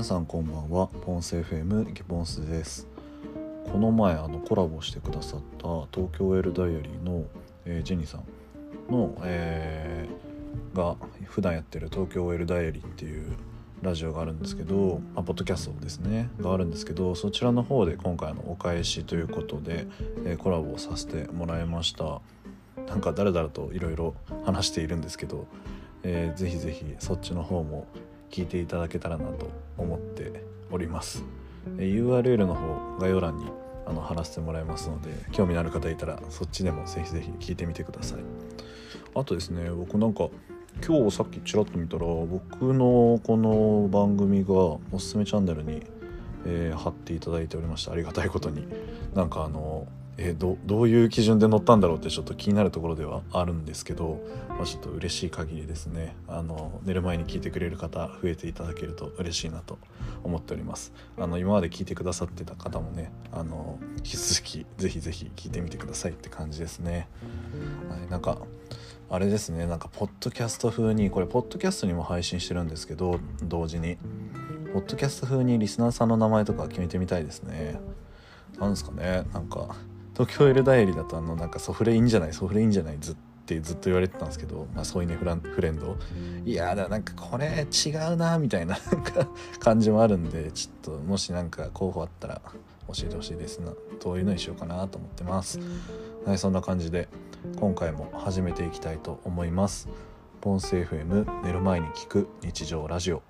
皆さんこんばんは。ポンス FM ギポンスです。この前あのコラボしてくださった東京エルダイアリーの、えー、ジェニーさんの、えー、が普段やってる東京エルダイアリーっていうラジオがあるんですけど、あ、ポッドキャストですねがあるんですけどそちらの方で今回のお返しということで、えー、コラボをさせてもらいました。なんかだらだらといろいろ話しているんですけど、えー、ぜひぜひそっちの方も聞いていただけたらなと思っております、え、URL の方概要欄にあの貼らせてもらいますので興味のある方いたらそっちでもぜひぜひ聞いてみてください。あとですね僕なんか今日さっきちらっと見たら僕のこの番組がおすすめチャンネルに、えー、貼っていただいておりました。ありがたいことに。なんかあのえー、どどういう基準で乗ったんだろうってちょっと気になるところではあるんですけど、まあ、ちょっと嬉しい限りですねあの寝る前に聞いてくれる方増えていただけると嬉しいなと思っております。あの今まで聞いてくださってた方もねあの引き続きぜひぜひ聞いてみてくださいって感じですね、はい、なんかあれですねなんかポッドキャスト風にこれポッドキャストにも配信してるんですけど同時に。ポッドキャスト風にリスナーさんの名前とか決めてみたいですね。なんですかねなんか東京エルダイアリーだとあのなんかソフレいいんじゃない？ソフレいいんじゃない？ずってずっと言われてたんですけど、まあ、そういうねフランフレンド。いやだなんかこれ違うなみたいな感じもあるんでちょっともし何か候補あったら教えてほしいです。などういうのにしようかなと思ってます。はいそんな感じで今回も始めていきたいと思います。ポンス FM 寝る前に聞く日常ラジオ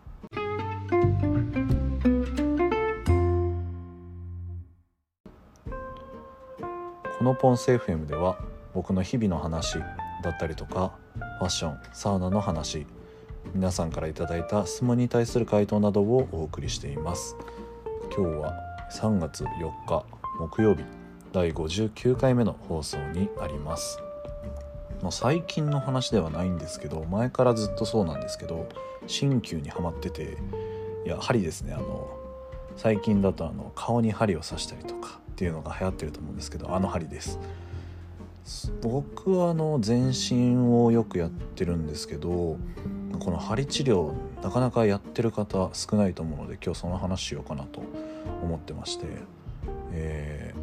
のポンセ FM では僕の日々の話だったりとかファッションサウナの話皆さんから頂いた質問に対する回答などをお送りしています。今日は3月4日木曜日第59回目の放送になります。ま最近の話ではないんですけど前からずっとそうなんですけど鍼灸にはまってていや針ですねあの最近だとあの顔に針を刺したりとかっていうのが流行ってると思うんですけどあの針です。僕はあの全身をよくやってるんですけどこの針治療なかなかやってる方少ないと思うので今日その話しようかなと思ってまして、え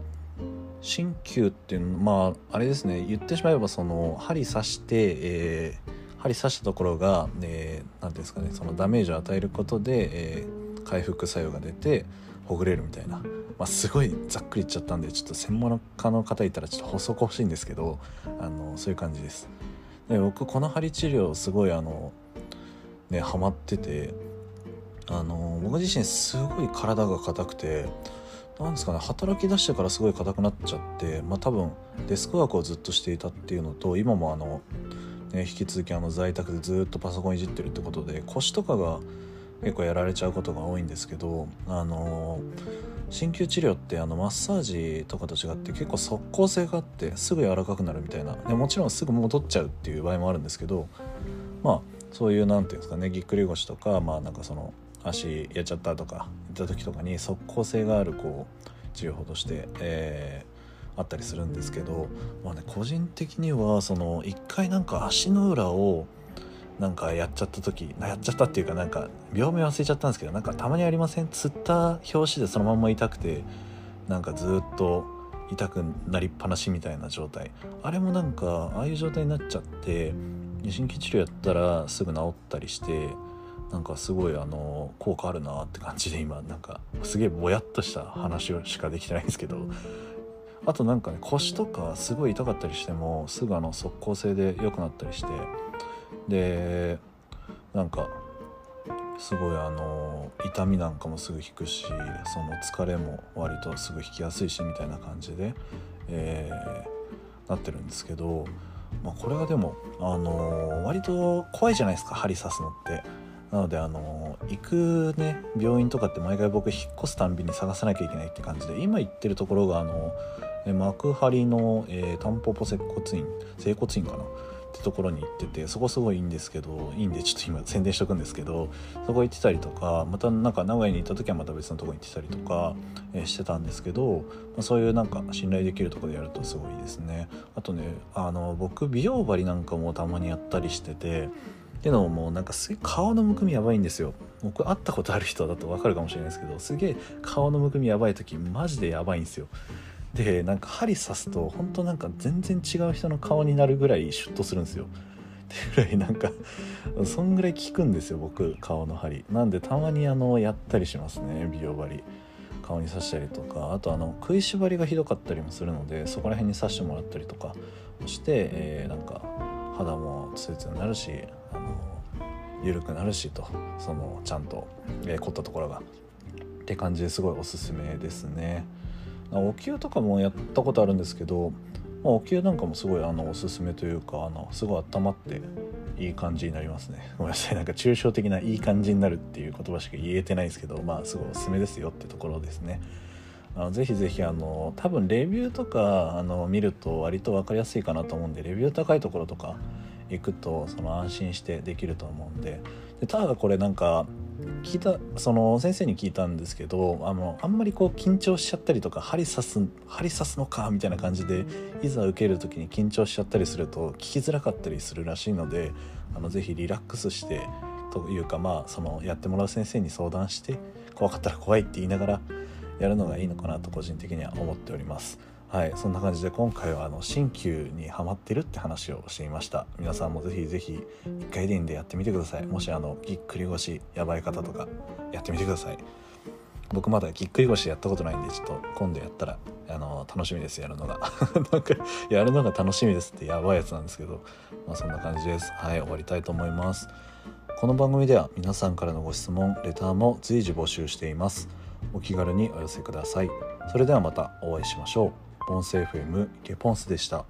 ー、鍼灸っていうのまああれですね言ってしまえばその針刺して、えー、針刺したところが何、えー、て言うんですかねそのダメージを与えることで、えー、回復作用が出てほぐれるみたいな、まあ、すごいざっくり言っちゃったんでちょっと専門家の方いたらちょっと補足欲しいんですけどあのそういう感じです。で僕この針治療すごいあのねハマっててあの僕自身すごい体が硬くてなんですかね働き出してからすごい硬くなっちゃってまあ多分デスクワークをずっとしていたっていうのと今もあの、ね、引き続きあの在宅でずっとパソコンいじってるってことで腰とかが結構やられちゃうことが多いんですけどあの鍼灸治療ってあのマッサージとかと違って結構即効性があってすぐ柔らかくなるみたいな。でもちろんすぐ戻っちゃうっていう場合もあるんですけどまあそういう何て言うんですかねぎっくり腰とかまあなんかその足やっちゃったとか言った時とかに即効性があるこう治療法として、えー、あったりするんですけど、まあね、個人的にはその一回なんか足の裏をなんかやっちゃった時やっちゃったっていうかなんか病名忘れちゃったんですけどなんかたまにありません？つった拍子でそのまんま痛くてなんかずっと痛くなりっぱなしみたいな状態。あれもなんかああいう状態になっちゃって鍼灸治療やったらすぐ治ったりしてなんかすごいあの効果あるなって感じで今なんかすげえぼやっとした話しかできてないんですけど。あとなんかね腰とかすごい痛かったりしてもすぐあの即効性で良くなったりしてでなんかすごいあの痛みなんかもすぐ引くしその疲れも割とすぐ引きやすいしみたいな感じで、えー、なってるんですけど、まあ、これがでも、あの割と怖いじゃないですか針刺すのって。なのであの行くね病院とかって毎回僕引っ越すたんびに探さなきゃいけないって感じで今行ってるところがあの幕張の、えー、タンポポ接骨院整骨院かなってところに行っててそこすごいいいんですけどいいんでちょっと今宣伝しとくんですけどそこ行ってたりとかまたなんか名古屋に行った時はまた別のとこに行ってたりとか、え、してたんですけど、ま、そういうなんか信頼できるとこでやるとすごいですね。あとねあの僕美容針なんかもたまにやったりしててっていうのももうなんかすげえ顔のむくみやばいんですよ。僕会ったことある人だと分かるかもしれないですけどすげえ顔のむくみやばい時マジでやばいんですよ。でなんか針刺すと本当なんか全然違う人の顔になるぐらいシュッとするんですよ。ってぐらいなんかそんぐらい効くんですよ僕顔の針。なんでたまにあのやったりしますね美容針。顔に刺したりとか。あとあの食いしばりがひどかったりもするのでそこら辺に刺してもらったりとか。して、えー、なんか肌もツルツルになるしあの緩くなるしと。そのちゃんと、えー、凝ったところが。って感じですごいおすすめですね。お灸とかもやったことあるんですけど、まあ、お灸なんかもすごいあのおすすめというかあのすごい温まっていい感じになりますね。ごめんなさい。なんか抽象的ないい感じになるっていう言葉しか言えてないですけどまあすごいおすすめですよってところですね。あのぜひぜひあの多分レビューとかあの見ると割と分かりやすいかなと思うんでレビュー高いところとか行くとその安心してできると思うんで。でただこれなんか聞いたその先生に聞いたんですけどあのあんまりこう緊張しちゃったりとか針刺す針刺すのかみたいな感じでいざ受ける時に緊張しちゃったりすると聞きづらかったりするらしいのであのぜひリラックスしてというかまあそのやってもらう先生に相談して怖かったら怖いって言いながらやるのがいいのかなと個人的には思っております。はいそんな感じで今回はあの新旧にハマってるって話をしていました。皆さんもぜひぜひ1回でいいんでやってみてください。もしあのぎっくり腰やばい方とかやってみてください。僕まだぎっくり腰やったことないんでちょっと今度やったらあの楽しみですやるのが。なんかやるのが楽しみですってやばいやつなんですけど。まあそんな感じです。はい終わりたいと思います。この番組では皆さんからのご質問レターも随時募集しています。お気軽にお寄せくださいそれではまたお会いしましょうポンス FM ゲポンスでした。